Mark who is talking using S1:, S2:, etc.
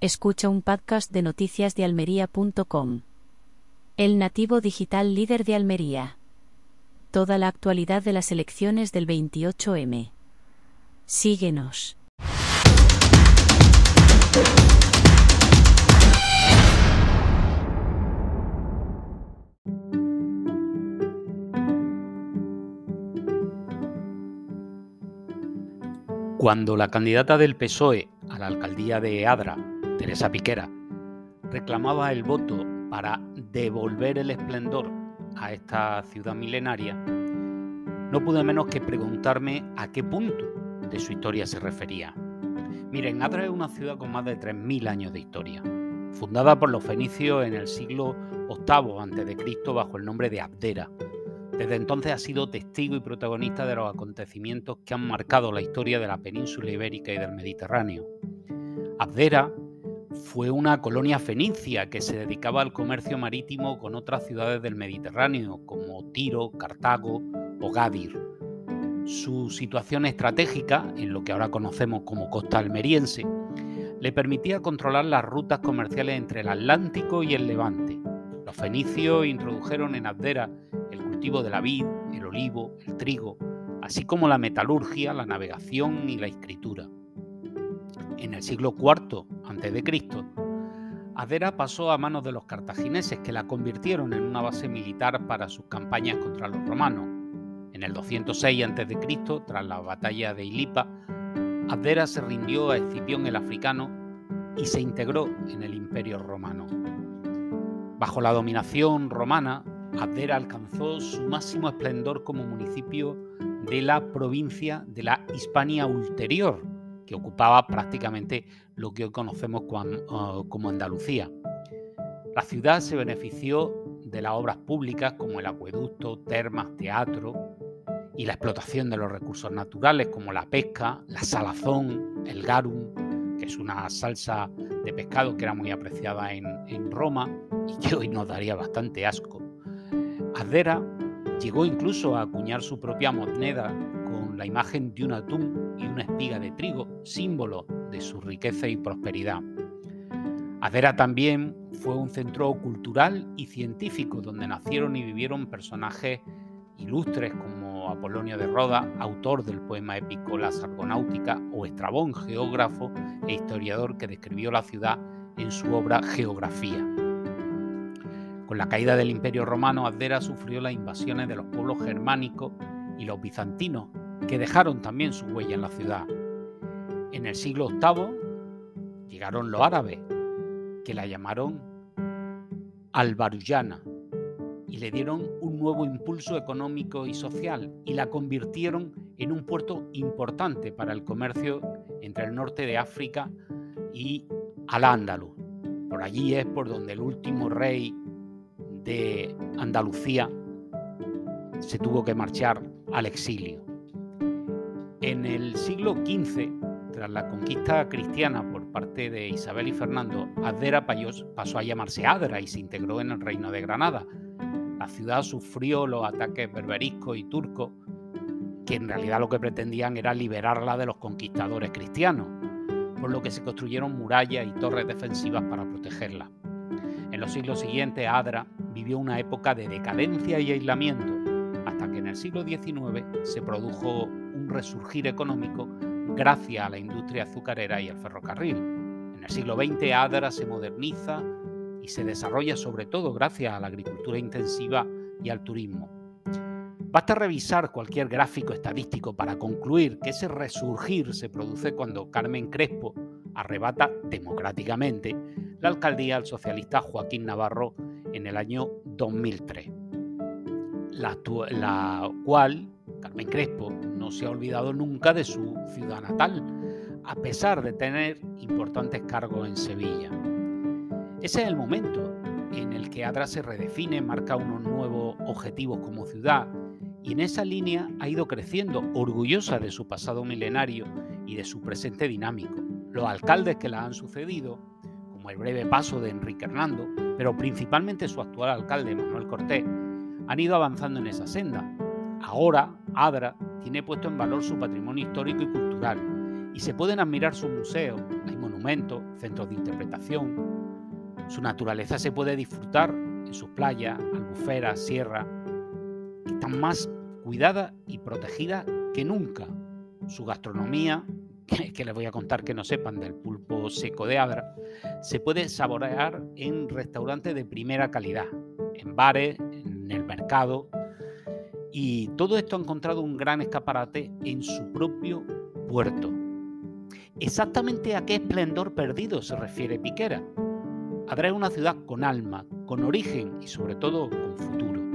S1: Escucha un podcast de noticias de almería.com. El nativo digital líder de Almería. Toda la actualidad de las elecciones del 28M. Síguenos.
S2: Cuando la candidata del PSOE a la alcaldía de Adra, Teresa Piquera, reclamaba el voto para devolver el esplendor a esta ciudad milenaria, no pude menos que preguntarme a qué punto de su historia se refería. Miren, Adra es una ciudad con más de 3.000 años de historia, fundada por los fenicios en el siglo VIII a.C. bajo el nombre de Abdera, desde entonces ha sido testigo y protagonista de los acontecimientos que han marcado la historia de la península ibérica y del Mediterráneo. Abdera fue una colonia fenicia que se dedicaba al comercio marítimo con otras ciudades del Mediterráneo, como Tiro, Cartago o Gadir. Su situación estratégica, en lo que ahora conocemos como costa almeriense, le permitía controlar las rutas comerciales entre el Atlántico y el Levante. Los fenicios introdujeron en Abdera cultivo de la vid, el olivo, el trigo, así como la metalurgia, la navegación y la escritura. En el siglo IV a.C., Adera pasó a manos de los cartagineses que la convirtieron en una base militar para sus campañas contra los romanos. En el 206 a.C., tras la batalla de Ilipa, Adera se rindió a Escipión el africano y se integró en el imperio romano. Bajo la dominación romana, Abdera alcanzó su máximo esplendor como municipio de la provincia de la Hispania Ulterior, que ocupaba prácticamente lo que hoy conocemos uh, como Andalucía. La ciudad se benefició de las obras públicas como el acueducto, termas, teatro y la explotación de los recursos naturales como la pesca, la salazón, el garum, que es una salsa de pescado que era muy apreciada en, en Roma y que hoy nos daría bastante asco. Adera llegó incluso a acuñar su propia moneda con la imagen de un atún y una espiga de trigo, símbolo de su riqueza y prosperidad. Adera también fue un centro cultural y científico donde nacieron y vivieron personajes ilustres como Apolonio de Roda, autor del poema épico La Sargonáutica, o Estrabón, geógrafo e historiador que describió la ciudad en su obra Geografía. Con la caída del Imperio Romano, Adera sufrió las invasiones de los pueblos germánicos y los bizantinos, que dejaron también su huella en la ciudad. En el siglo VIII llegaron los árabes, que la llamaron Albaruyana y le dieron un nuevo impulso económico y social y la convirtieron en un puerto importante para el comercio entre el norte de África y Al-Ándalus. Por allí es por donde el último rey de Andalucía se tuvo que marchar al exilio. En el siglo XV, tras la conquista cristiana por parte de Isabel y Fernando, Adera pasó a llamarse Adra y se integró en el reino de Granada. La ciudad sufrió los ataques berberiscos y turcos, que en realidad lo que pretendían era liberarla de los conquistadores cristianos, por lo que se construyeron murallas y torres defensivas para protegerla. En los siglos siguientes, Adra vivió una época de decadencia y aislamiento, hasta que en el siglo XIX se produjo resurgir económico gracias a la industria azucarera y al ferrocarril. En el siglo XX Adra se moderniza y se desarrolla sobre todo gracias a la agricultura intensiva y al turismo. Basta revisar cualquier gráfico estadístico para concluir que ese resurgir se produce cuando Carmen Crespo arrebata democráticamente la alcaldía al socialista Joaquín Navarro en el año 2003, la, la cual Carmen Crespo no se ha olvidado nunca de su ciudad natal, a pesar de tener importantes cargos en Sevilla. Ese es el momento en el que Adra se redefine, marca unos nuevos objetivos como ciudad y en esa línea ha ido creciendo, orgullosa de su pasado milenario y de su presente dinámico. Los alcaldes que la han sucedido el breve paso de Enrique Hernando, pero principalmente su actual alcalde, Manuel Cortés, han ido avanzando en esa senda. Ahora, Adra tiene puesto en valor su patrimonio histórico y cultural y se pueden admirar sus museos, la monumentos, centros de interpretación. Su naturaleza se puede disfrutar en sus playas, albuferas, sierras, que están más cuidadas y protegidas que nunca. Su gastronomía, que, les voy a contar que no sepan del pulpo seco de Adra, se puede saborear en restaurantes de primera calidad, en bares, en el mercado. Y todo esto ha encontrado un gran escaparate en su propio puerto. Exactamente a qué esplendor perdido se refiere Piquera. Adra es una ciudad con alma, con origen y sobre todo con futuro.